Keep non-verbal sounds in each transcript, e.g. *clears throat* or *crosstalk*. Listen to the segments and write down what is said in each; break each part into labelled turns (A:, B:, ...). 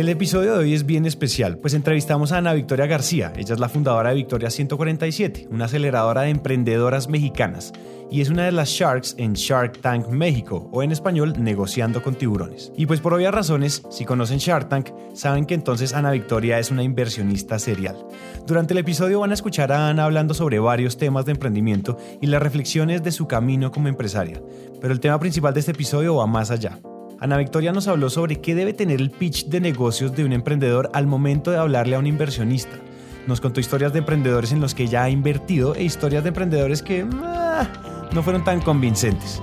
A: El episodio de hoy es bien especial, pues entrevistamos a Ana Victoria García. Ella es la fundadora de Victoria 147, una aceleradora de emprendedoras mexicanas, y es una de las Sharks en Shark Tank México, o en español, negociando con tiburones. Y pues por obvias razones, si conocen Shark Tank, saben que entonces Ana Victoria es una inversionista serial. Durante el episodio van a escuchar a Ana hablando sobre varios temas de emprendimiento y las reflexiones de su camino como empresaria, pero el tema principal de este episodio va más allá. Ana Victoria nos habló sobre qué debe tener el pitch de negocios de un emprendedor al momento de hablarle a un inversionista. Nos contó historias de emprendedores en los que ya ha invertido e historias de emprendedores que ah, no fueron tan convincentes.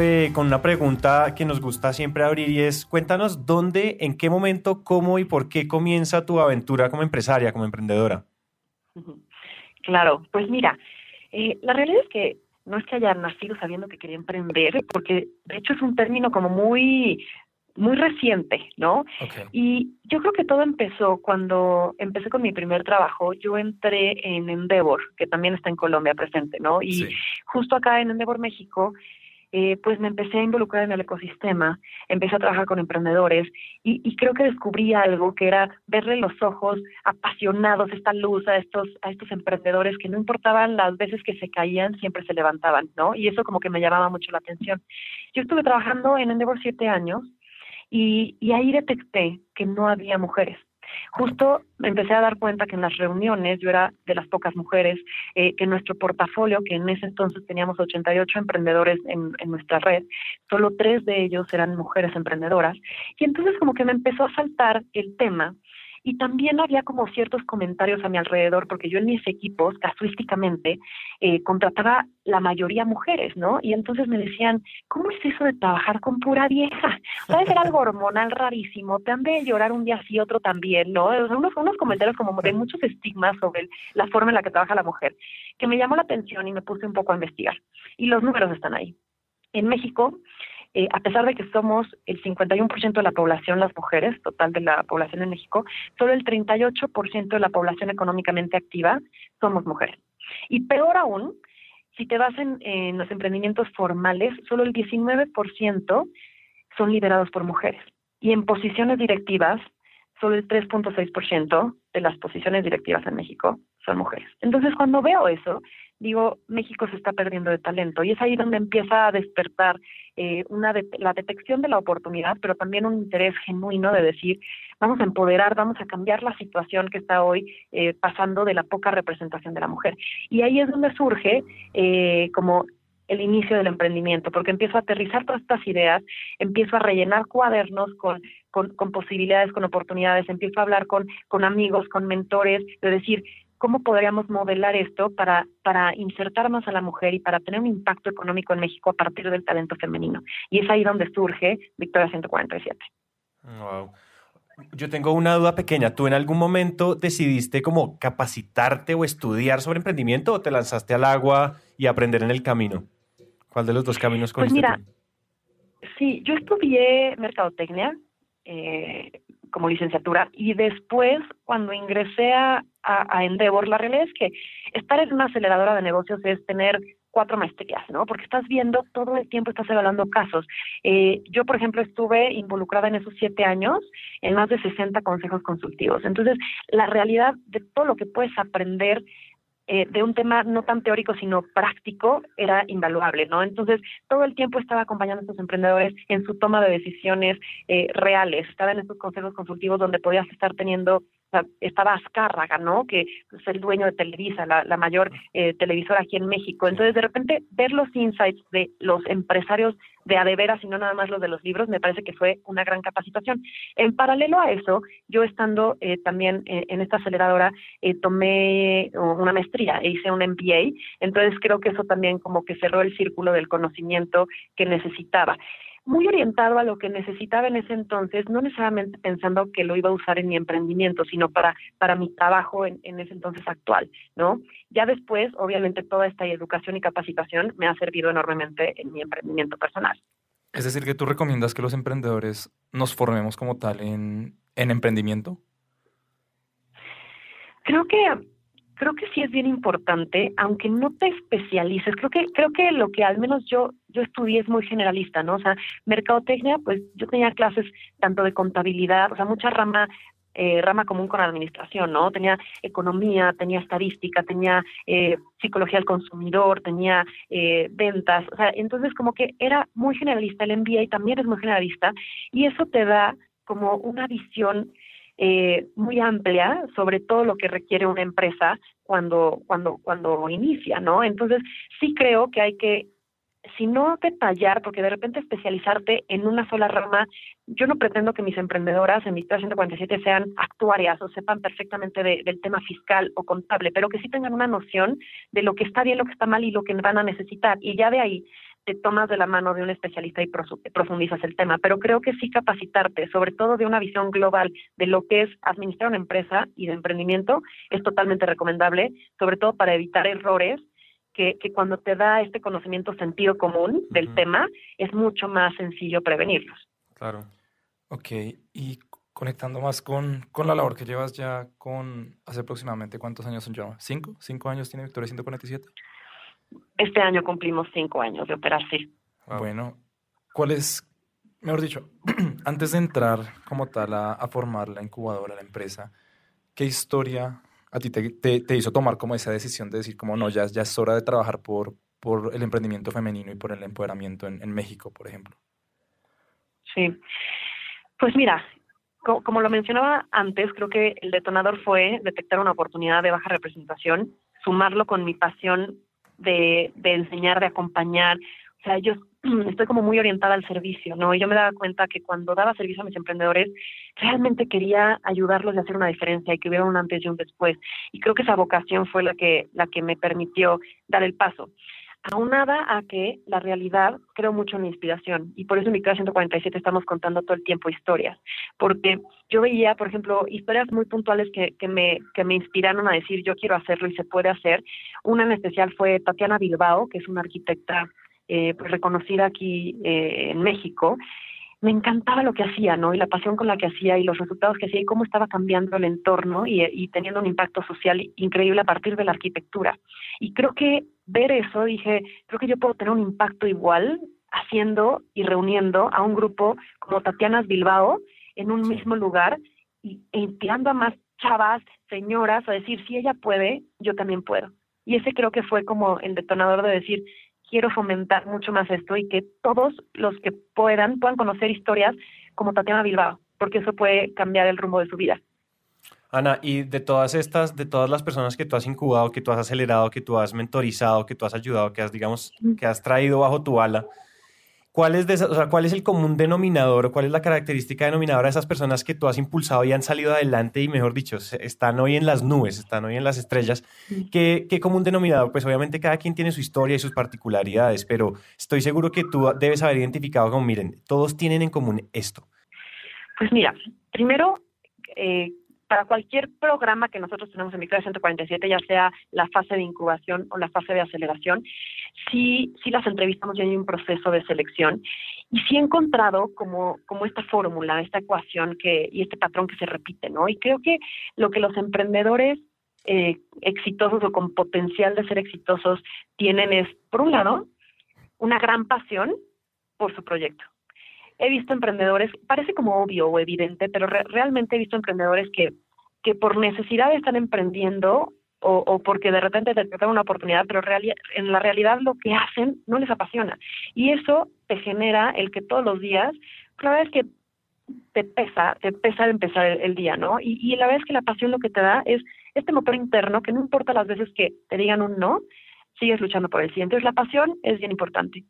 A: eh, con una pregunta que nos gusta siempre abrir y es, cuéntanos dónde, en qué momento, cómo y por qué comienza tu aventura como empresaria, como emprendedora.
B: Claro, pues mira, eh, la realidad es que no es que haya nacido sabiendo que quería emprender, porque de hecho es un término como muy muy reciente, ¿no? Y yo creo que todo empezó cuando empecé con mi primer trabajo. Yo entré en Endeavor, que también está en Colombia presente, ¿no? Y justo acá en Endeavor, México, eh, pues me empecé a involucrar en el ecosistema, empecé a trabajar con emprendedores y, creo que descubrí algo que era verle los ojos apasionados, esta luz a estos, a estos emprendedores que no importaban las veces que se caían, siempre se levantaban, ¿no? Y eso como que me llamaba mucho la atención. Yo estuve trabajando en Endeavor siete años y, y ahí detecté que no había mujeres. Justo empecé a dar cuenta que en las reuniones yo era de las pocas mujeres, eh, que nuestro portafolio, que en ese entonces teníamos 88 emprendedores en, en nuestra red, solo tres de ellos eran mujeres emprendedoras. Y entonces como que me empezó a saltar el tema y también había como ciertos comentarios a mi alrededor, porque yo en mis equipos, casuísticamente, eh, contrataba la mayoría mujeres, ¿no? Y entonces me decían, ¿cómo es eso de trabajar con pura vieja? ¿Sabes? Era algo hormonal rarísimo, te han de llorar un día sí, otro también, ¿no? O sea, unos, unos comentarios como de muchos estigmas sobre la forma en la que trabaja la mujer, que me llamó la atención y me puse un poco a investigar. Y los números están ahí. En México, eh, a pesar de que somos el 51% de la población las mujeres, total de la población en México, solo el 38% de la población económicamente activa somos mujeres. Y peor aún, si te vas en, en los emprendimientos formales, solo el 19% son liderados por mujeres. Y en posiciones directivas, solo el 3.6% de las posiciones directivas en México son mujeres. Entonces, cuando veo eso, digo, México se está perdiendo de talento y es ahí donde empieza a despertar eh, una la detección de la oportunidad, pero también un interés genuino de decir, vamos a empoderar, vamos a cambiar la situación que está hoy eh, pasando de la poca representación de la mujer. Y ahí es donde surge eh, como el inicio del emprendimiento, porque empiezo a aterrizar todas estas ideas, empiezo a rellenar cuadernos con, con, con posibilidades, con oportunidades, empiezo a hablar con, con amigos, con mentores, de decir, cómo podríamos modelar esto para, para insertar más a la mujer y para tener un impacto económico en México a partir del talento femenino. Y es ahí donde surge Victoria 147.
A: Wow. Yo tengo una duda pequeña. ¿Tú en algún momento decidiste como capacitarte o estudiar sobre emprendimiento o te lanzaste al agua y aprender en el camino? ¿Cuál de los dos caminos
B: Pues mira, sí, yo estudié mercadotecnia eh, como licenciatura y después cuando ingresé a, a, Endeavor, la realidad es que estar en una aceleradora de negocios es tener cuatro maestrías, ¿no? Porque estás viendo todo el tiempo, estás evaluando casos. Eh, yo, por ejemplo, estuve involucrada en esos siete años en más de 60 consejos consultivos. Entonces, la realidad de todo lo que puedes aprender eh, de un tema no tan teórico sino práctico era invaluable, ¿no? Entonces todo el tiempo estaba acompañando a estos emprendedores en su toma de decisiones eh, reales, estaba en estos consejos consultivos donde podías estar teniendo estaba Azcárraga, ¿no? Que es el dueño de Televisa, la, la mayor eh, televisora aquí en México. Entonces, de repente, ver los insights de los empresarios de adeveras y no nada más los de los libros, me parece que fue una gran capacitación. En paralelo a eso, yo estando eh, también eh, en esta aceleradora, eh, tomé una maestría e hice un MBA, entonces creo que eso también como que cerró el círculo del conocimiento que necesitaba muy orientado a lo que necesitaba en ese entonces, no necesariamente pensando que lo iba a usar en mi emprendimiento, sino para, para mi trabajo en, en ese entonces actual, ¿no? Ya después, obviamente, toda esta educación y capacitación me ha servido enormemente en mi emprendimiento personal.
C: Es decir, que tú recomiendas que los emprendedores nos formemos como tal en, en emprendimiento.
B: Creo que creo que sí es bien importante, aunque no te especialices. Creo que creo que lo que al menos yo yo estudié es muy generalista, ¿no? O sea, mercadotecnia, pues yo tenía clases tanto de contabilidad, o sea, mucha rama eh, rama común con administración, ¿no? Tenía economía, tenía estadística, tenía eh, psicología del consumidor, tenía eh, ventas, o sea, entonces como que era muy generalista el MBA también es muy generalista y eso te da como una visión eh, muy amplia sobre todo lo que requiere una empresa cuando cuando cuando inicia, ¿no? Entonces sí creo que hay que si no detallar, porque de repente especializarte en una sola rama, yo no pretendo que mis emprendedoras en mi 147 sean actuarias o sepan perfectamente del tema fiscal o contable, pero que sí tengan una noción de lo que está bien, lo que está mal y lo que van a necesitar. Y ya de ahí te tomas de la mano de un especialista y profundizas el tema. Pero creo que sí capacitarte, sobre todo de una visión global de lo que es administrar una empresa y de emprendimiento, es totalmente recomendable, sobre todo para evitar errores que, cuando te da este conocimiento sentido común del tema, es mucho más sencillo prevenirlos.
C: Claro. Ok, y conectando más con, con la labor que llevas ya con hace aproximadamente cuántos años son ya? ¿Cinco? ¿Cinco años tiene Victoria 147?
B: Este año cumplimos cinco años de operar, sí.
C: Bueno, ¿cuál es, mejor dicho, *clears throat* antes de entrar como tal a, a formar la incubadora, la empresa, qué historia a ti te, te, hizo tomar como esa decisión de decir como no, ya, ya es hora de trabajar por, por el emprendimiento femenino y por el empoderamiento en, en México, por ejemplo?
B: Sí, pues mira, como, lo mencionaba antes, creo que el detonador fue detectar una oportunidad de baja representación, sumarlo con mi pasión de, de enseñar, de acompañar. O sea, yo *clears throat* estoy como muy orientada al servicio, ¿no? Y yo me daba cuenta que cuando daba servicio a mis emprendedores, realmente quería ayudarlos a hacer una diferencia y que hubiera un antes y un después. Y creo que esa vocación fue la que, la que me permitió dar el paso. Aunada a que la realidad creo mucho en la inspiración y por eso en mi clase 147 estamos contando todo el tiempo historias, porque yo veía, por ejemplo, historias muy puntuales que, que, me, que me inspiraron a decir yo quiero hacerlo y se puede hacer. Una en especial fue Tatiana Bilbao, que es una arquitecta eh, pues reconocida aquí eh, en México, me encantaba lo que hacía, ¿no? Y la pasión con la que hacía y los resultados que hacía y cómo estaba cambiando el entorno y, y teniendo un impacto social increíble a partir de la arquitectura. Y creo que ver eso, dije, creo que yo puedo tener un impacto igual haciendo y reuniendo a un grupo como Tatiana Bilbao en un mismo lugar y e inspirando a más chavas, señoras, a decir, si ella puede, yo también puedo. Y ese creo que fue como el detonador de decir, quiero fomentar mucho más esto y que todos los que puedan puedan conocer historias como Tatiana Bilbao, porque eso puede cambiar el rumbo de su vida.
A: Ana, y de todas estas, de todas las personas que tú has incubado, que tú has acelerado, que tú has mentorizado, que tú has ayudado, que has, digamos, que has traído bajo tu ala, ¿Cuál es, de o sea, ¿Cuál es el común denominador o cuál es la característica denominadora de esas personas que tú has impulsado y han salido adelante y, mejor dicho, están hoy en las nubes, están hoy en las estrellas? ¿Qué, ¿Qué, común denominador? Pues obviamente cada quien tiene su historia y sus particularidades, pero estoy seguro que tú debes haber identificado como, miren, todos tienen en común esto.
B: Pues mira, primero, eh, para cualquier programa que nosotros tenemos en Micro 147, ya sea la fase de incubación o la fase de aceleración, sí, sí las entrevistamos y hay un proceso de selección. Y sí he encontrado como, como esta fórmula, esta ecuación que, y este patrón que se repite, ¿no? Y creo que lo que los emprendedores eh, exitosos o con potencial de ser exitosos tienen es, por un lado, una gran pasión por su proyecto he visto emprendedores, parece como obvio o evidente, pero realmente he visto emprendedores que, que por necesidad están emprendiendo o, o porque de repente detectan una oportunidad, pero en la realidad lo que hacen no les apasiona. Y eso te genera el que todos los días, la verdad es que te pesa, te pesa empezar el, el día, ¿no? Y, y la verdad es que la pasión lo que te da es este motor interno que no importa las veces que te digan un no, sigues luchando por el sí. Entonces la pasión es bien importante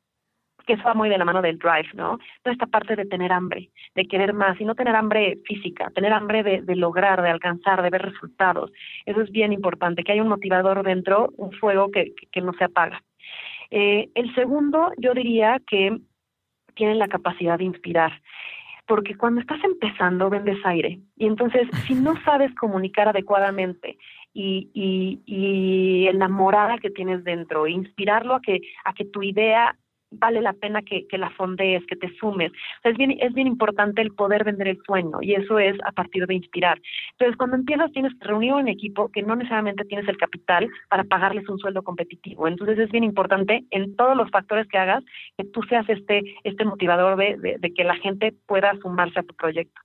B: que eso va muy de la mano del drive, ¿no? Toda esta parte de tener hambre, de querer más, y no tener hambre física, tener hambre de, lograr, de alcanzar, de ver resultados. Eso es bien importante, que hay un motivador dentro, un fuego que, no se apaga. Eh, el segundo, yo diría que tienen la capacidad de inspirar. Porque cuando estás empezando vendes aire y entonces si no sabes comunicar adecuadamente y, y, y enamorada que tienes dentro, inspirarlo a que, a que tu idea vale la pena que, que la fondees, que te sumes. es, bien, es bien importante el poder vender el sueño y eso es a partir de inspirar. Entonces, cuando empiezas tienes que reunir un equipo que no necesariamente tienes el capital para pagarles un sueldo competitivo. Entonces, es bien importante en todos los factores que hagas que tú seas este, este motivador de, de, que la gente pueda sumarse a tu proyecto.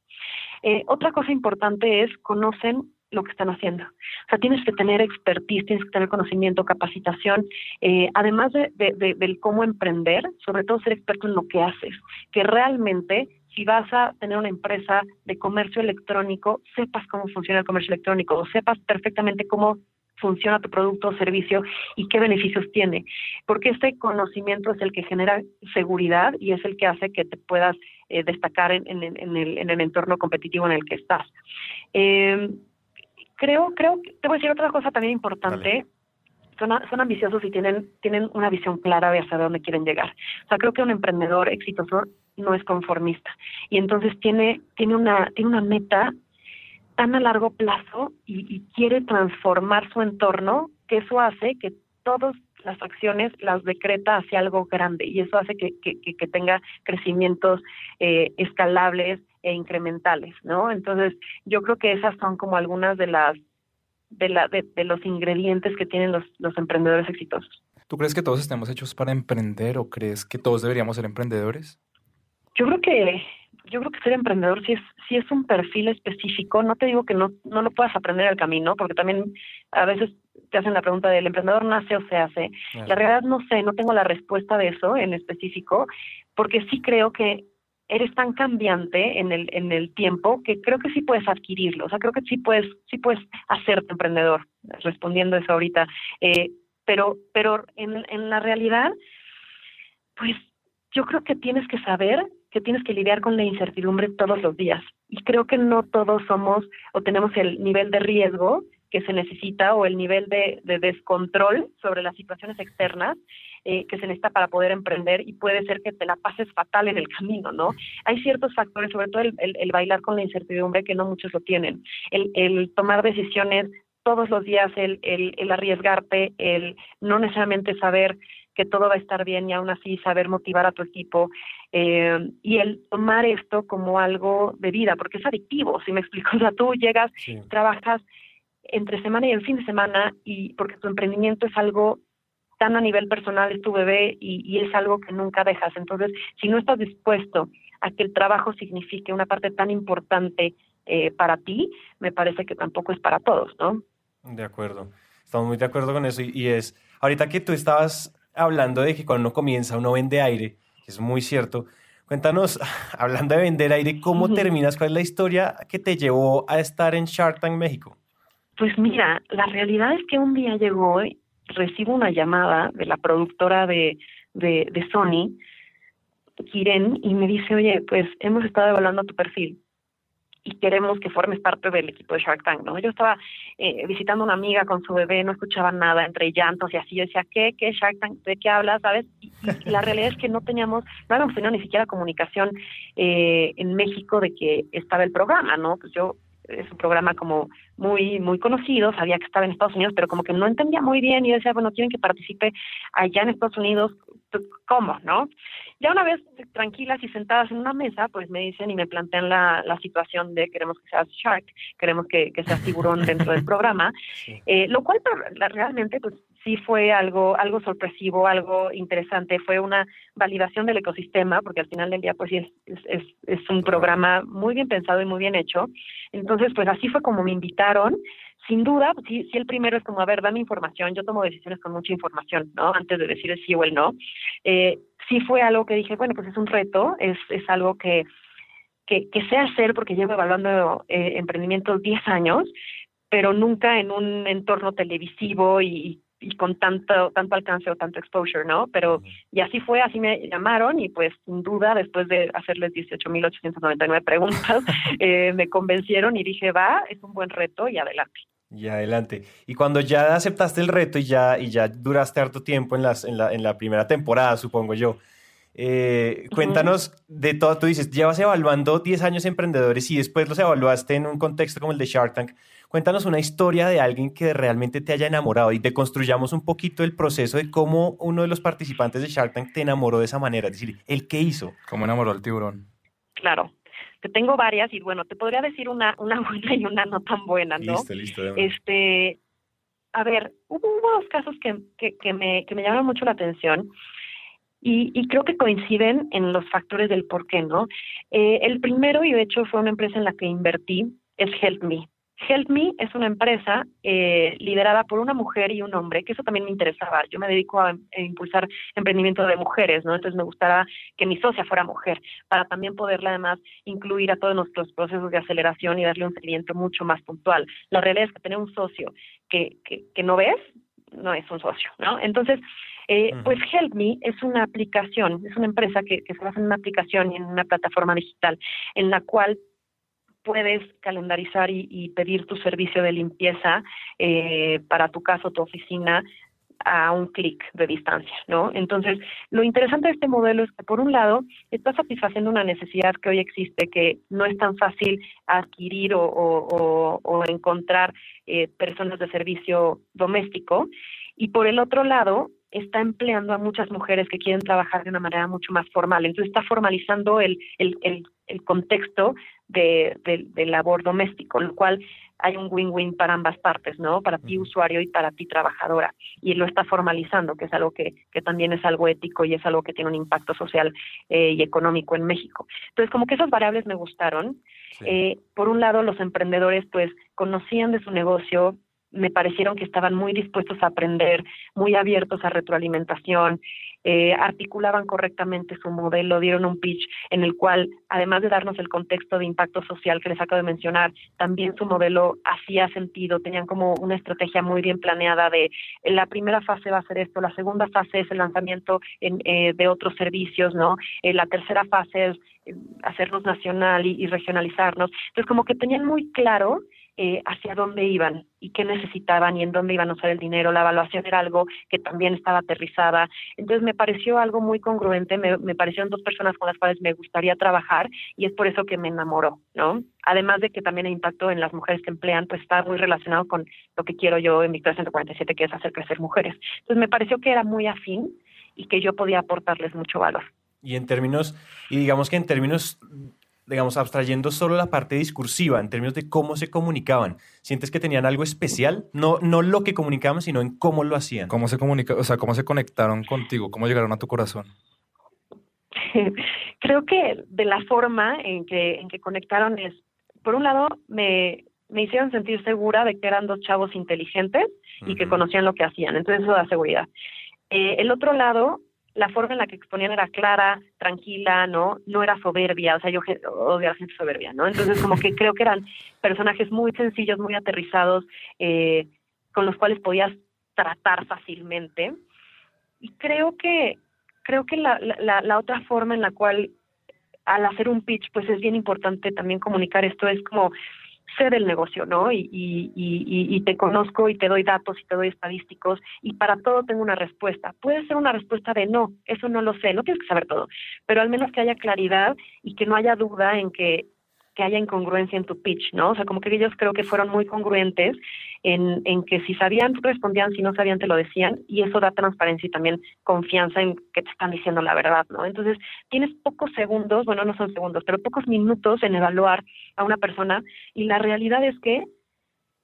B: Eh, otra cosa importante es conocen lo que están haciendo. O sea, tienes que tener expertise, tienes que tener conocimiento, capacitación, eh, además de, de, del cómo emprender, sobre todo ser experto en lo que haces, que realmente si vas a tener una empresa de comercio electrónico, sepas cómo funciona el comercio electrónico, o sepas perfectamente cómo funciona tu producto o servicio y qué beneficios tiene, porque este conocimiento es el que genera seguridad y es el que hace que te puedas eh, destacar en, en, en, el, en, el, entorno competitivo en el que estás. Eh, creo, creo, te voy a decir otra cosa también importante. Son, son ambiciosos y tienen, tienen una visión clara de hacia dónde quieren llegar. O sea, creo que un emprendedor exitoso no es conformista y entonces tiene, tiene, una, tiene una meta tan a largo plazo y, quiere transformar su entorno que eso hace que todas las acciones las decreta hacia algo grande y eso hace que, que, que tenga crecimientos eh, escalables e incrementales, ¿no? Entonces, yo creo que esas son como algunas de las de, la, de, los ingredientes que tienen los, los emprendedores exitosos.
C: ¿Tú crees que todos estemos hechos para emprender o crees que todos deberíamos ser emprendedores?
B: Yo creo que yo creo que ser emprendedor sí es sí es un perfil específico. No te digo que no no lo puedas aprender al camino, porque también a veces te hacen la pregunta del emprendedor nace o se hace. La realidad no sé, no tengo la respuesta de eso en específico, porque sí creo que eres tan cambiante en el, en el tiempo que creo que sí puedes adquirirlo, o sea, creo que sí puedes, sí puedes hacerte emprendedor, respondiendo eso ahorita, eh, pero, pero en, en la realidad, pues yo creo que tienes que saber que tienes que lidiar con la incertidumbre todos los días. Y creo que no todos somos o tenemos el nivel de riesgo que se necesita o el nivel de, de descontrol sobre las situaciones externas eh, que se necesita para poder emprender y puede ser que te la pases fatal en el camino, ¿no? Hay ciertos factores, sobre todo el, el, bailar con la incertidumbre, que no muchos lo tienen. El, el tomar decisiones todos los días, el, el, el arriesgarte, el no necesariamente saber que todo va a estar bien y aún así saber motivar a tu equipo eh, y el tomar esto como algo de vida, porque es adictivo, si me explico, o sea, tú llegas, trabajas entre semana y el fin de semana y porque tu emprendimiento es algo tan a nivel personal es tu bebé y, es algo que nunca dejas. Entonces, si no estás dispuesto a que el trabajo signifique una parte tan importante eh, para ti, me parece que tampoco es para todos, ¿no?
A: De acuerdo. Estamos muy de acuerdo con eso. Y, es, ahorita que tú estabas hablando de que cuando uno comienza uno vende aire, es muy cierto. Cuéntanos, *laughs* hablando de vender aire, ¿cómo terminas? ¿Cuál es la historia que te llevó a estar en Shark Tank México?
B: Pues mira, la realidad es que un día llegó recibo una llamada de la productora de, de, de Sony, Kiren, y me dice, oye, pues hemos estado evaluando tu perfil y queremos que formes parte del equipo de Shark Tank, ¿no? Yo estaba eh, visitando una amiga con su bebé, no escuchaba nada, entre llantos y así, yo decía, ¿qué? ¿Qué Shark Tank? ¿De qué hablas? ¿Sabes? Y, la realidad es que no teníamos, no habíamos tenido ni siquiera comunicación eh, en México de que estaba el programa, ¿no? Pues yo es un programa como muy muy conocido, sabía que estaba en Estados Unidos, pero como que no entendía muy bien y decía, bueno, quieren que participe allá en Estados Unidos, ¿cómo, no? Ya una vez tranquilas y sentadas en una mesa, pues me dicen y me plantean la, la situación de queremos que seas Shark, queremos que, que seas tiburón dentro del *laughs* programa, eh, lo cual realmente pues sí fue algo, algo sorpresivo, algo interesante, fue una validación del ecosistema, porque al final del día pues sí es, es, es un programa muy bien pensado y muy bien hecho. Entonces, pues así fue como me invitaron. Sin duda, pues, sí, sí el primero es como, a ver, dame información, yo tomo decisiones con mucha información, ¿no? Antes de decir el sí o el no. Eh, sí fue algo que dije, bueno, pues es un reto, es, es algo que, que, que sé hacer porque llevo evaluando eh, emprendimientos 10 años, pero nunca en un entorno televisivo y, y con tanto tanto alcance o tanto exposure, ¿no? Pero y así fue, así me llamaron y pues sin duda después de hacerles 18.899 *laughs* preguntas eh, me convencieron y dije va, es un buen reto y adelante.
A: Y adelante. Y cuando ya aceptaste el reto y ya y ya duraste harto tiempo en las en la en la primera temporada, supongo yo. Eh, cuéntanos de todo, tú dices, llevas evaluando 10 años emprendedores y después los evaluaste en un contexto como el de Shark Tank. Cuéntanos una historia de alguien que realmente te haya enamorado y te construyamos un poquito el proceso de cómo uno de los participantes de Shark Tank te enamoró de esa manera, es decir, el qué hizo.
C: ¿Cómo enamoró al tiburón?
B: Claro, te tengo varias y bueno, te podría decir una, una *laughs* buena y una no tan buena, ¿no?
A: Listo, listo.
B: Este, a ver, hubo, dos casos que, que, que, me, que me llamaron mucho la atención. Y, y, creo que coinciden en los factores del por qué, ¿no? Eh, el primero, y de hecho fue una empresa en la que invertí, es Help Me. Help Me es una empresa eh, liderada por una mujer y un hombre, que eso también me interesaba. Yo me dedico a, a, impulsar emprendimiento de mujeres, ¿no? Entonces me gustaba que mi socia fuera mujer, para también poderla además incluir a todos nuestros procesos de aceleración y darle un seguimiento mucho más puntual. La realidad es que tener un socio que, que, que no ves, no es un socio, ¿no? Entonces, eh, uh -huh. Pues Help Me es una aplicación, es una empresa que, que se basa en una aplicación y en una plataforma digital en la cual puedes calendarizar y, pedir tu servicio de limpieza eh, para tu casa o tu oficina a un clic de distancia, ¿no? Entonces, lo interesante de este modelo es que, por un lado, está satisfaciendo una necesidad que hoy existe, que no es tan fácil adquirir o, encontrar eh, personas de servicio doméstico, y por el otro lado, está empleando a muchas mujeres que quieren trabajar de una manera mucho más formal. Entonces está formalizando el, el, el contexto de, de, de, labor doméstico, lo cual hay un win-win para ambas partes, ¿no? Para ti usuario y para ti trabajadora. Y lo está formalizando, que es algo que, que también es algo ético y es algo que tiene un impacto social eh, y económico en México. Entonces, como que esas variables me gustaron. Sí. Eh, por un lado, los emprendedores pues conocían de su negocio, me parecieron que estaban muy dispuestos a aprender, muy abiertos a retroalimentación, eh, articulaban correctamente su modelo, dieron un pitch en el cual, además de darnos el contexto de impacto social que les acabo de mencionar, también su modelo hacía sentido, tenían como una estrategia muy bien planeada de la primera fase va a ser esto, la segunda fase es el lanzamiento en, eh, de otros servicios, ¿no? Eh, la tercera fase es eh, hacernos nacional y, y regionalizarnos. Entonces, como que tenían muy claro eh, hacia dónde iban y qué necesitaban y en dónde iban a usar el dinero. La evaluación era algo que también estaba aterrizada. Entonces me pareció algo muy congruente, me, me parecieron dos personas con las cuales me gustaría trabajar y es por eso que me enamoró, ¿no? Además de que también el impacto en las mujeres que emplean pues está muy relacionado con lo que quiero yo en Victoria 147, que es hacer crecer mujeres. Entonces me pareció que era muy afín y que yo podía aportarles mucho valor.
A: Y en términos, y digamos que en términos digamos, abstrayendo solo la parte discursiva, en términos de cómo se comunicaban, ¿sientes que tenían algo especial? No, no lo que comunicaban, sino en cómo lo hacían.
C: ¿Cómo se comunica, o sea, cómo se conectaron contigo? ¿Cómo llegaron a tu corazón? *laughs*
B: Creo que de la forma en que, en que conectaron es, por un lado, me, me hicieron sentir segura de que eran dos chavos inteligentes y uh -huh. que conocían lo que hacían. Entonces eso da seguridad. Eh, el otro lado, la forma en la que exponían era clara, tranquila, ¿no? No era soberbia, o sea, yo odio a la gente soberbia, ¿no? Entonces, como que creo que eran personajes muy sencillos, muy aterrizados, eh, con los cuales podías tratar fácilmente. Y creo que, creo que la, la, la otra forma en la cual al hacer un pitch, pues es bien importante también comunicar esto, es como sé del negocio, ¿no? Y, y, y, y, te conozco y te doy datos y te doy estadísticos y para todo tengo una respuesta. Puede ser una respuesta de no, eso no lo sé, no tienes que saber todo, pero al menos que haya claridad y que no haya duda en que que haya incongruencia en tu pitch, ¿no? O sea, como que ellos creo que fueron muy congruentes en, en que si sabían, respondían, si no sabían, te lo decían, y eso da transparencia y también confianza en que te están diciendo la verdad, ¿no? Entonces, tienes pocos segundos, bueno, no son segundos, pero pocos minutos en evaluar a una persona, y la realidad es que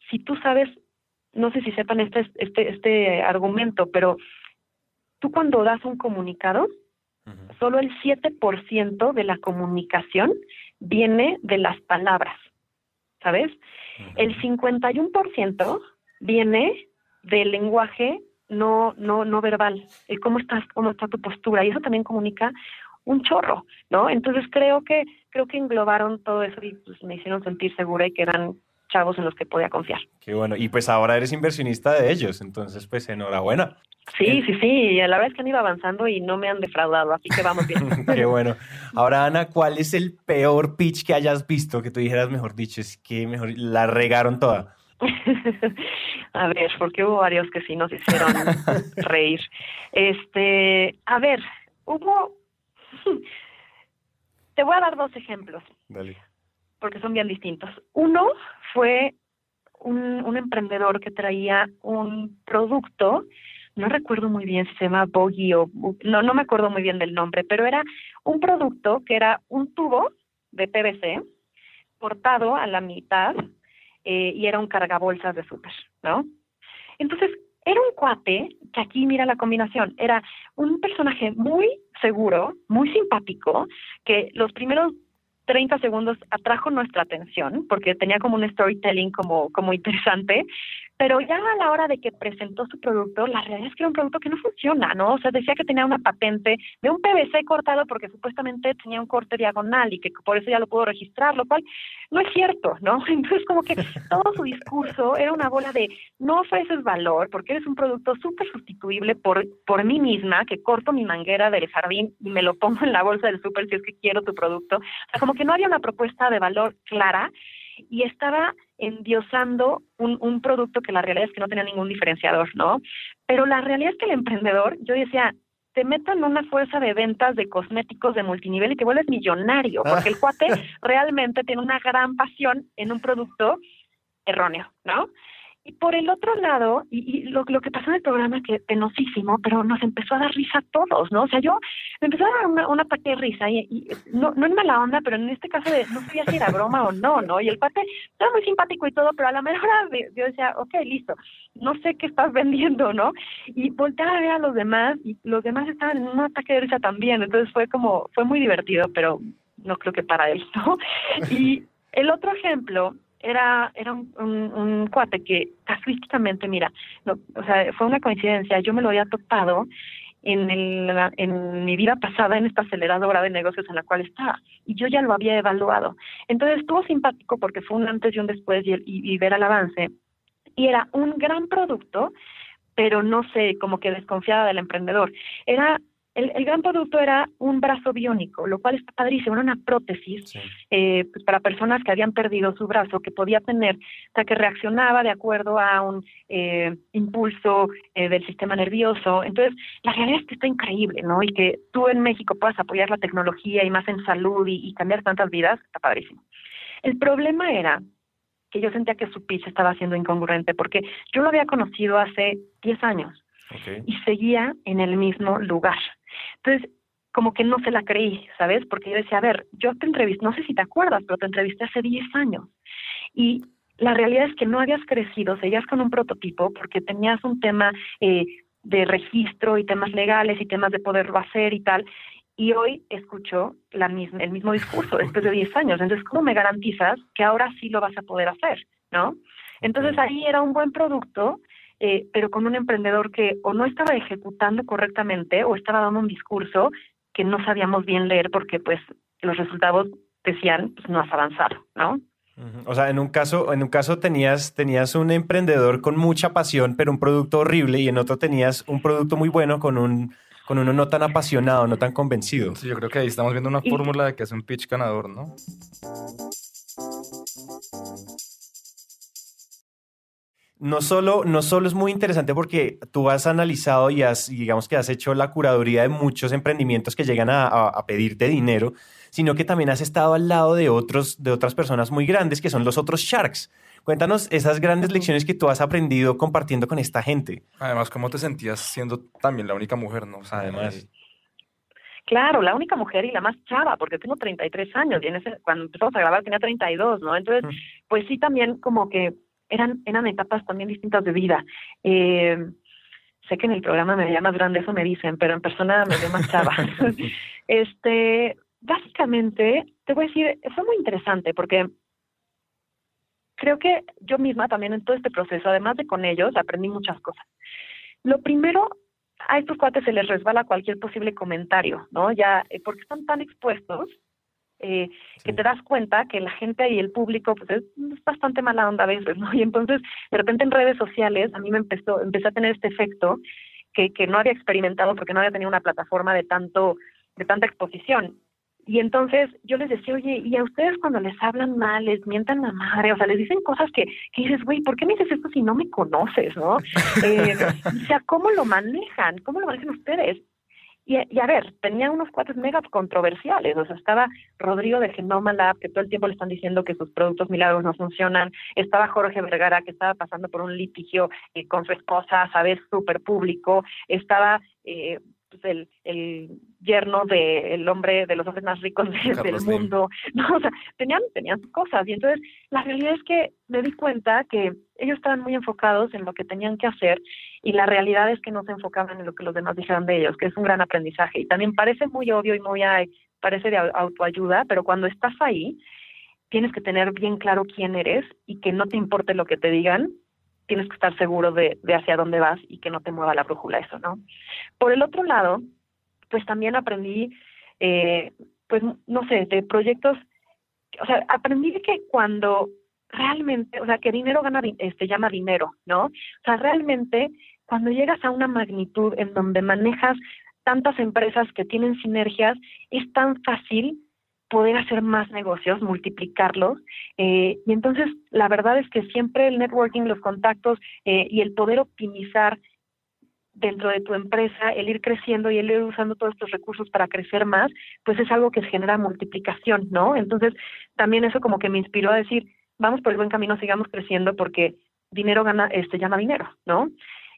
B: si tú sabes, no sé si sepan este, este, este argumento, pero tú cuando das un comunicado, uh -huh. solo el 7% de la comunicación viene de las palabras, ¿sabes? Uh -huh. El 51% viene del lenguaje no no no verbal, el cómo estás, cómo está tu postura y eso también comunica un chorro, ¿no? Entonces creo que creo que englobaron todo eso y pues, me hicieron sentir segura y que eran chavos en los que podía confiar.
A: Qué bueno, y pues ahora eres inversionista de ellos, entonces pues enhorabuena.
B: Sí, sí, sí, la verdad es que han ido avanzando y no me han defraudado, así que vamos bien. *laughs*
A: Qué bueno. Ahora, Ana, ¿cuál es el peor pitch que hayas visto? Que tú dijeras, mejor dicho, es que mejor la regaron toda. *laughs*
B: a ver, porque hubo varios que sí nos hicieron *laughs* reír. Este, a ver, hubo *laughs* Te voy a dar dos ejemplos.
A: Dale.
B: Porque son bien distintos. Uno fue un, un emprendedor que traía un producto no recuerdo muy bien si se llama Bogie o no, no me acuerdo muy bien del nombre, pero era un producto que era un tubo de PVC cortado a la mitad eh, y era un cargabolsas de súper, ¿no? Entonces, era un cuate, que aquí mira la combinación, era un personaje muy seguro, muy simpático, que los primeros 30 segundos atrajo nuestra atención porque tenía como un storytelling como, como interesante, pero ya a la hora de que presentó su producto, la realidad es que era un producto que no funciona, ¿no? O sea, decía que tenía una patente de un PVC cortado porque supuestamente tenía un corte diagonal y que por eso ya lo pudo registrar, lo cual no es cierto, ¿no? *laughs* Entonces, como que todo su discurso era una bola de no ofreces valor porque eres un producto súper sustituible por, por mí misma, que corto mi manguera del jardín y me lo pongo en la bolsa del súper si es que quiero tu producto. O sea, como que no había una propuesta de valor clara y estaba endiosando un, un producto que la realidad es que no tenía ningún diferenciador, ¿no? Pero la realidad es que el emprendedor, yo decía, te meto en una fuerza de ventas de cosméticos de multinivel y te vuelves millonario, porque el *laughs* cuate realmente tiene una gran pasión en un producto erróneo, ¿no? Y por el otro lado, y, lo, lo, que pasó en el programa, que penosísimo, pero nos empezó a dar risa a todos, ¿no? O sea, yo me empezó a dar una, una de risa, y, no, no en mala onda, pero en este caso de, no sabía si era broma o no, ¿no? Y el pate estaba muy simpático y todo, pero a la mejor yo decía, ok, listo, no sé qué estás vendiendo, ¿no? Y volteaba a ver a los demás, y los demás estaban en un ataque de risa también, entonces fue como, fue muy divertido, pero no creo que para él, ¿no? Y el otro ejemplo era, era un, cuate que casuísticamente, mira, o sea, fue una coincidencia, yo me lo había topado en, el, en mi vida pasada en esta aceleradora de negocios en la cual estaba y yo ya lo había evaluado. Entonces estuvo simpático porque fue un antes y un después y, y, y ver el avance y era un gran producto, pero no sé, como que desconfiada del emprendedor. Era el, gran producto era un brazo biónico, lo cual está padrísimo, era una prótesis eh, pues para personas que habían perdido su brazo, que podía tener, o sea, que reaccionaba de acuerdo a un eh, impulso eh, del sistema nervioso. Entonces, la realidad es que está increíble, ¿no? Y que tú en México puedas apoyar la tecnología y más en salud y, y cambiar tantas vidas, está padrísimo. El problema era que yo sentía que su pitch estaba siendo incongruente, porque yo lo había conocido hace 10 años y seguía en el mismo lugar. Entonces, como que no se la creí, ¿sabes? Porque yo decía, a ver, yo te entrevisté, no sé si te acuerdas, pero te entrevisté hace 10 años. Y la realidad es que no habías crecido, seguías con un prototipo porque tenías un tema eh, de registro y temas legales y temas de poderlo hacer y tal. Y hoy escucho la misma, el mismo discurso después de 10 años. Entonces, ¿cómo me garantizas que ahora sí lo vas a poder hacer? ¿No? Entonces ahí era un buen producto eh, pero con un emprendedor que o no estaba ejecutando correctamente o estaba dando un discurso que no sabíamos bien leer porque pues los resultados decían pues no has avanzado, ¿no?
A: O sea, en un caso, en un caso tenías, tenías un emprendedor con mucha pasión, pero un producto horrible, y en otro tenías un producto muy bueno con un, con uno no tan apasionado, no tan convencido.
C: Sí, yo creo que ahí estamos viendo una fórmula de que es un pitch ganador, ¿no?
A: No solo, no solo es muy interesante porque tú has analizado y has, digamos que has hecho la curaduría de muchos emprendimientos que llegan a, pedirte dinero, sino que también has estado al lado de, otros, de otras personas muy grandes que son los otros Sharks. Cuéntanos esas grandes lecciones que tú has aprendido compartiendo con esta gente.
C: Además, ¿cómo te sentías siendo también la única mujer, no?
A: además.
B: Claro, la única mujer y la más chava, porque tengo 33 años y en ese, cuando empezamos a grabar tenía 32, ¿no? Entonces, pues sí, también como que eran, eran etapas también distintas de vida. Eh, sé que en el programa me veía más grande, eso me dicen, pero en persona me veo más chava. *laughs* este, básicamente, te voy a decir, fue muy interesante porque creo que yo misma también en todo este proceso, además de con ellos, aprendí muchas cosas. Lo primero, a estos cuates se les resbala cualquier posible comentario, ¿no? Ya, eh, porque están tan expuestos eh, que te das cuenta que la gente y el público pues es, bastante mala onda a veces, ¿no? *laughs* Y entonces, de repente en redes sociales a mí me empezó, empecé a tener este efecto que, que no había experimentado porque no había tenido una plataforma de tanto, de tanta exposición. Y entonces yo les decía, oye, y a ustedes cuando les hablan mal, les mientan la madre, o sea, les dicen cosas que, que dices, güey, ¿por qué me dices esto si no me conoces, no? *laughs* Eh, o sea, ¿cómo lo manejan? ¿Cómo lo manejan ustedes? Y, a ver, tenía unos cuates mega controversiales. O sea, estaba Rodrigo de Genoma Lab, que todo el tiempo le están diciendo que sus productos milagros no funcionan. Estaba Jorge Vergara, que estaba pasando por un litigio eh, con su esposa, ¿sabes? Súper público. Estaba eh, pues el, el yerno del hombre, de los hombres más ricos del mundo, *laughs* ¿no? O sea, tenían, tenían cosas. Y entonces, la realidad es que me di cuenta que ellos estaban muy enfocados en lo que tenían que hacer y la realidad es que no se enfocaban en lo que los demás dijeran de ellos, que es un gran aprendizaje. Y también parece muy obvio y muy, parece de autoayuda, pero cuando estás ahí, tienes que tener bien claro quién eres y que no te importe lo que te digan, tienes que estar seguro de, de hacia dónde vas y que no te mueva la brújula eso, ¿no? Por el otro lado, pues también aprendí, eh, pues no sé, de proyectos, o sea, aprendí que cuando realmente, o sea, que dinero gana, este, llama dinero, ¿no? O sea, realmente cuando llegas a una magnitud en donde manejas tantas empresas que tienen sinergias, es tan fácil poder hacer más negocios, multiplicarlos. Eh, y entonces, la verdad es que siempre el networking, los contactos eh, y el poder optimizar dentro de tu empresa, el ir creciendo y el ir usando todos estos recursos para crecer más, pues es algo que genera multiplicación, ¿no? Entonces, también eso como que me inspiró a decir, vamos por el buen camino, sigamos creciendo porque dinero gana, este llama dinero, ¿no?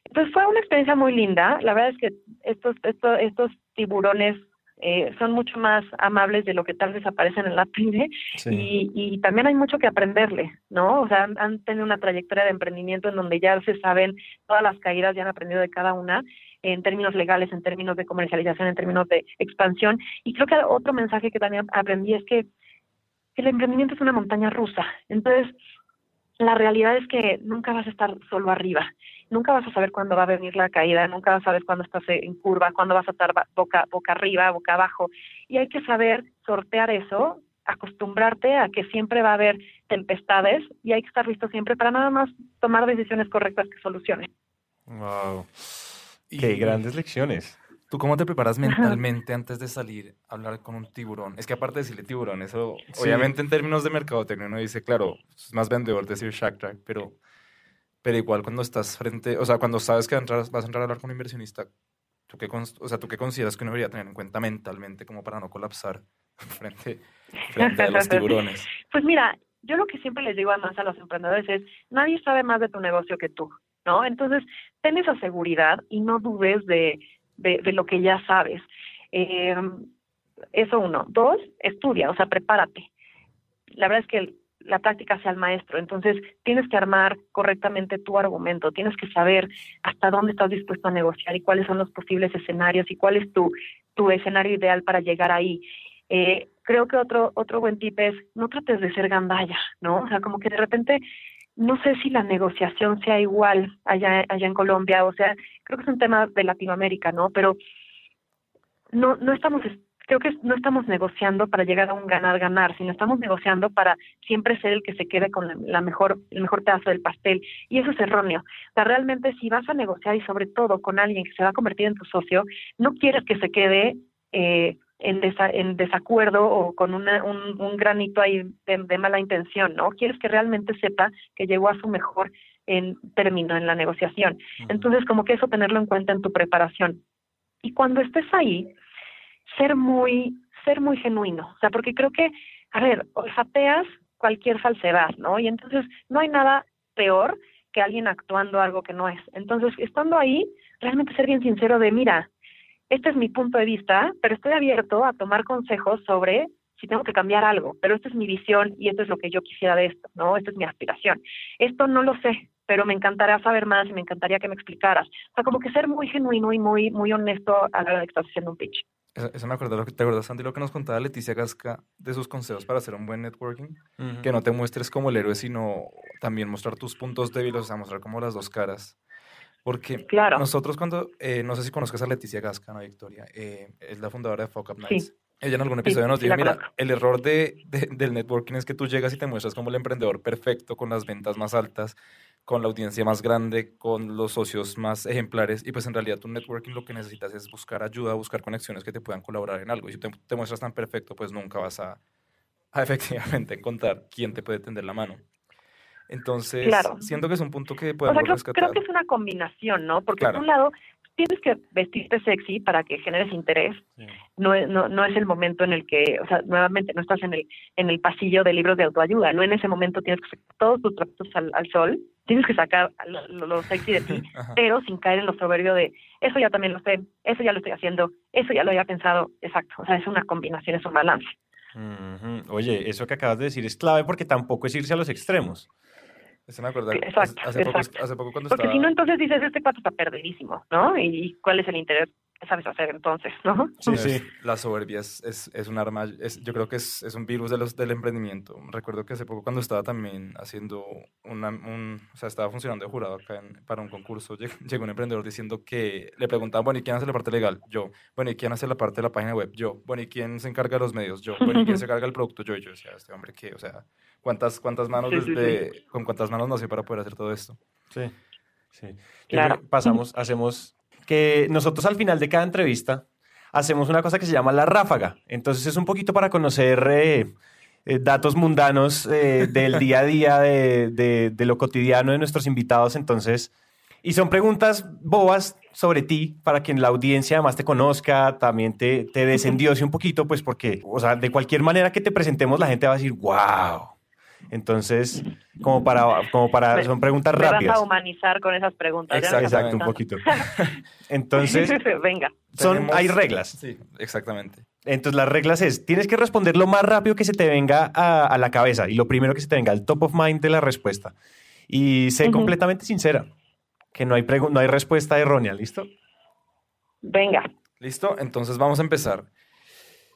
B: Entonces fue una experiencia muy linda. La verdad es que estos, estos, estos tiburones eh, son mucho más amables de lo que tal vez aparecen en la *laughs* tele y, y, también hay mucho que aprenderle, ¿no? O sea, han, tenido una trayectoria de emprendimiento en donde ya se saben todas las caídas, ya han aprendido de cada una en términos legales, en términos de comercialización, en términos de expansión. Y creo que otro mensaje que también aprendí es que el emprendimiento es una montaña rusa. Entonces, la realidad es que nunca vas a estar solo arriba nunca vas a saber cuándo va a venir la caída, nunca vas a saber cuándo estás en curva, cuándo vas a estar boca, boca arriba, boca abajo. Y hay que saber sortear eso, acostumbrarte a que siempre va a haber tempestades y hay que estar listo siempre para nada más tomar decisiones correctas que solucionen.
A: Wow. Qué grandes lecciones.
C: ¿Tú cómo te preparas mentalmente antes de salir a hablar con un tiburón? Es que aparte de decirle tiburón, eso obviamente en términos de mercadotecnia uno dice, claro, es más vendedor decir Shark Tank, pero pero igual cuando estás frente, o sea, cuando sabes que vas a entrar a hablar con un inversionista, ¿tú qué, o sea, ¿tú qué consideras que uno debería tener en cuenta mentalmente como para no colapsar *laughs* frente, frente a los tiburones? *laughs*
B: Pues mira, yo lo que siempre les digo además a los emprendedores es, nadie sabe más de tu negocio que tú, ¿no? Entonces, ten esa seguridad y no dudes de, de, lo que ya sabes. Eh, eso uno. Dos, estudia, o sea, prepárate. La verdad es que la práctica sea el maestro. Entonces, tienes que armar correctamente tu argumento, tienes que saber hasta dónde estás dispuesto a negociar y cuáles son los posibles escenarios y cuál es tu, tu escenario ideal para llegar ahí. Eh, creo que otro, otro buen tip es no trates de ser gandalla, ¿no? O sea, como que de repente no sé si la negociación sea igual allá, allá en Colombia, o sea, creo que es un tema de Latinoamérica, ¿no? Pero no, no estamos creo que no estamos negociando para llegar a un ganar-ganar, sino estamos negociando para siempre ser el que se quede con la, mejor, el mejor pedazo del pastel. Y eso es erróneo. O sea, realmente si vas a negociar y sobre todo con alguien que se va a convertir en tu socio, no quieres que se quede eh, en, en desacuerdo o con una, un, un granito ahí de, mala intención, ¿no? Quieres que realmente sepa que llegó a su mejor en término en la negociación. Entonces, como que eso tenerlo en cuenta en tu preparación. Y cuando estés ahí, ser muy, ser muy genuino. O sea, porque creo que, a ver, olfateas cualquier falsedad, ¿no? Y entonces no hay nada peor que alguien actuando algo que no es. Entonces, estando ahí, realmente ser bien sincero de, mira, este es mi punto de vista, pero estoy abierto a tomar consejos sobre si tengo que cambiar algo, pero esta es mi visión y esto es lo que yo quisiera de esto, ¿no? Esta es mi aspiración. Esto no lo sé, pero me encantaría saber más y me encantaría que me explicaras. O sea, como que ser muy genuino y muy, muy honesto a la hora de que estás haciendo un pitch.
C: Eso, me acuerdo, ¿te acuerdas, Sandy, lo que nos contaba Leticia Gasca de sus consejos para hacer un buen networking? Que no te muestres como el héroe, sino también mostrar tus puntos débiles, o sea, mostrar como las dos caras. Porque claro. nosotros cuando, eh, no sé si conozcas a Leticia Gasca, ¿no, Victoria? Eh, es la fundadora de Fuck Up Nights. Ella en algún episodio nos dijo, mira, el error de, del networking es que tú llegas y te muestras como el emprendedor perfecto, con las ventas más altas, con la audiencia más grande, con los socios más ejemplares, y pues en realidad tu networking lo que necesitas es buscar ayuda, buscar conexiones que te puedan colaborar en algo. Y si te, te muestras tan perfecto, pues nunca vas a, a, *laughs* efectivamente encontrar quién te puede tender la mano. Entonces, siento que es un punto que podemos
B: o sea, creo, creo, que es una combinación, ¿no? Porque por un lado tienes que vestirte sexy para que generes interés. No, no, no es el momento en el que, o sea, nuevamente no estás en el, en el pasillo de libros de autoayuda, no en ese momento tienes que sacar todos tus trapos al, sol, tienes que sacar lo, sexy de ti, *laughs* pero sin caer en lo soberbio de, eso ya también lo sé, eso ya lo estoy haciendo, eso ya lo había pensado, exacto, o sea, es una combinación, es un balance.
A: Oye, eso que acabas de decir es clave porque tampoco es irse a los extremos.
C: Eso me acuerdo. Exacto, hace, Poco, hace poco cuando
B: Porque si no, entonces dices, este pato está perdidísimo, ¿no? ¿Y cuál es el interés sabes hacer entonces, ¿no?
C: Sí, sí. La soberbia es, es, un arma, es, yo creo que es, es, un virus de los, del emprendimiento. Recuerdo que hace poco cuando estaba también haciendo una, un, o sea, estaba funcionando de jurado acá para un concurso, *laughs* llegó un emprendedor diciendo que le preguntaban, bueno, ¿y quién hace la parte legal? Yo. Bueno, ¿y quién hace la parte de la página web? Yo. Bueno, ¿y quién se encarga de los medios? Yo. Bueno, ¿y quién se encarga del producto? Yo. Y yo decía, este hombre, ¿qué? O sea, ¿cuántas, cuántas manos desde, con cuántas manos nació para poder hacer todo esto?
A: Sí. Sí. Claro. Pasamos, hacemos que nosotros al final de cada entrevista hacemos una cosa que se llama la ráfaga. Entonces es un poquito para conocer eh, eh, datos mundanos eh, del día a día, de, lo cotidiano de nuestros invitados. Entonces, y son preguntas bobas sobre ti, para que la audiencia además te conozca, también te, te un poquito, pues porque, o sea, de cualquier manera que te presentemos, la gente va a decir, wow. Entonces, como para, como para, son preguntas rápidas. Te
B: vas a humanizar con esas preguntas.
A: Exacto, un poquito. *laughs* Entonces, *laughs*
B: venga.
A: Son, hay reglas.
C: Sí, exactamente.
A: Entonces, las reglas es, tienes que responder lo más rápido que se te venga a, la cabeza y lo primero que se te venga, al top of mind de la respuesta. Y sé completamente sincera, que no hay, no hay respuesta errónea, ¿listo?
B: Venga.
C: ¿Listo? Entonces vamos a empezar.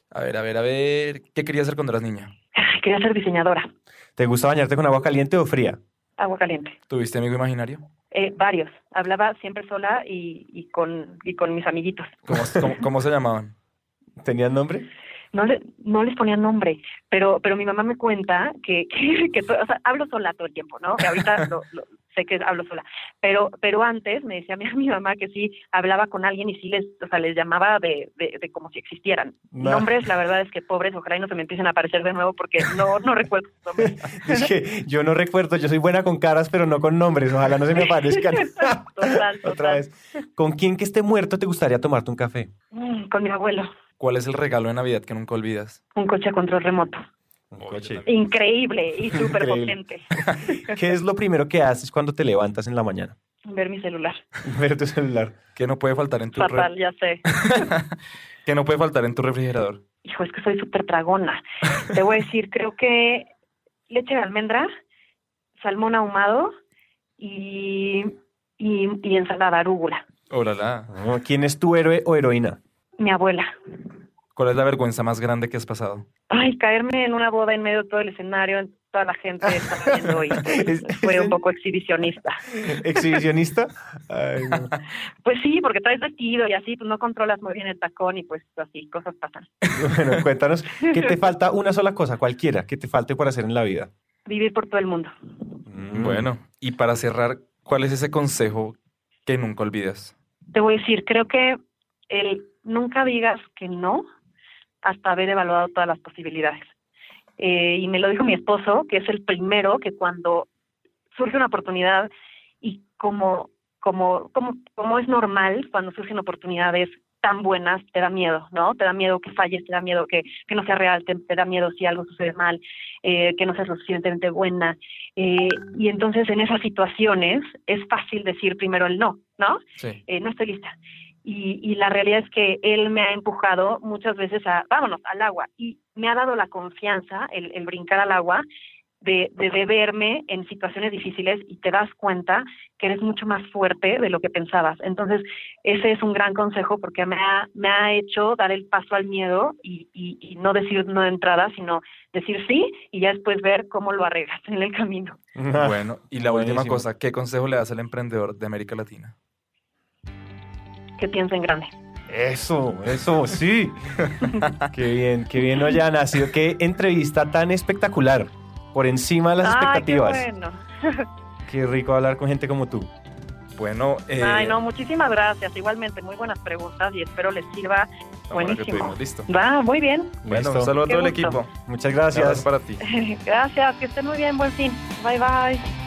C: A ver, a ver, a ver. ¿Qué querías hacer cuando eras niña? *laughs*
B: Quería ser diseñadora.
A: ¿Te gusta bañarte con agua caliente o fría?
B: Agua caliente.
C: ¿Tuviste amigo imaginario?
B: Eh, varios. Hablaba siempre sola y, y, con, y con mis amiguitos.
C: ¿Cómo, se llamaban?
A: ¿Tenían nombre?
B: No, le, no les ponían nombre, pero pero mi mamá me cuenta que, *laughs* que, o sea, hablo sola todo el tiempo, ¿no? Que ahorita lo, sé que hablo sola, pero pero antes me decía mi, *laughs* mi mamá que sí hablaba con alguien y sí les, o sea, les llamaba de, de, como si existieran. Nombres, la verdad es que pobres, ojalá y no se me empiecen a aparecer de nuevo porque no, no recuerdo sus nombres. *laughs*
A: es que yo no recuerdo, yo soy buena con caras, pero no con nombres, ojalá no se me aparezcan. *laughs*
B: total,
A: Otra vez. ¿Con quién que esté muerto te gustaría tomarte un café?
B: Mm, con mi abuelo.
C: ¿Cuál es el regalo de Navidad que nunca olvidas?
B: Un coche a control remoto. Increíble y *laughs* súper potente. *laughs*
A: ¿Qué es lo primero que haces cuando te levantas en la mañana?
B: Ver mi celular. *laughs*
A: Ver tu celular.
C: ¿Qué no puede faltar en tu
B: Fatal, ya sé.
C: ¿Qué no puede faltar en tu refrigerador?
B: Hijo, es que soy súper tragona. Te voy a decir, creo que leche de almendra, salmón ahumado y, y, ensalada arúgula.
C: Hola,
A: oh, ¿Quién es tu héroe o heroína?
B: Mi abuela.
C: ¿Cuál es la vergüenza más grande que has pasado?
B: Ay, caerme en una boda en medio de todo el escenario, toda la gente está viendo y *laughs* pues, fue un poco exhibicionista. *laughs*
A: ¿Exhibicionista? *laughs*
B: Pues sí, porque traes vestido y así, pues no controlas muy bien el tacón y pues así, cosas pasan.
A: Bueno, cuéntanos, ¿qué te falta? Una sola cosa, cualquiera, que te falte por hacer en la vida.
B: Vivir por todo el mundo.
C: Mm. Bueno, y para cerrar, ¿cuál es ese consejo que nunca olvidas?
B: Te voy a decir, creo que el nunca digas que no hasta haber evaluado todas las posibilidades. Eh, y me lo dijo mi esposo, que es el primero que cuando surge una oportunidad y como, como, como, como es normal cuando surgen oportunidades tan buenas, te da miedo, ¿no? Te da miedo que falles, te da miedo que, que no sea real, te, da miedo si algo sucede mal, eh, que no seas lo suficientemente buena. Eh, y entonces en esas situaciones es fácil decir primero el no, ¿no?
C: Sí.
B: Eh, no estoy lista y, la realidad es que él me ha empujado muchas veces a, vámonos, al agua, y me ha dado la confianza, el, brincar al agua, de, de, verme en situaciones difíciles y te das cuenta que eres mucho más fuerte de lo que pensabas. Entonces, ese es un gran consejo porque me ha, me ha hecho dar el paso al miedo y, y, no decir no de entrada, sino decir sí y ya después ver cómo lo arreglas en el camino. *laughs*
C: Bueno, y la última cosa, ¿qué consejo le das al emprendedor de América Latina?
B: Que piensen grande.
A: Eso, eso, sí. *laughs* qué bien, qué bien no haya nacido. Qué entrevista tan espectacular. Por encima de las expectativas.
B: Qué, bueno. *laughs*
A: qué rico hablar con gente como tú.
C: Bueno,
B: eh... Ay, no, muchísimas gracias. Igualmente, muy buenas preguntas y espero les sirva. Buenísimo.
C: listo.
B: Va, muy bien.
C: Bueno, un saludo a todo el equipo.
A: Muchas gracias.
C: para ti. *laughs*
B: gracias, que estén muy bien. Buen fin. Bye, bye.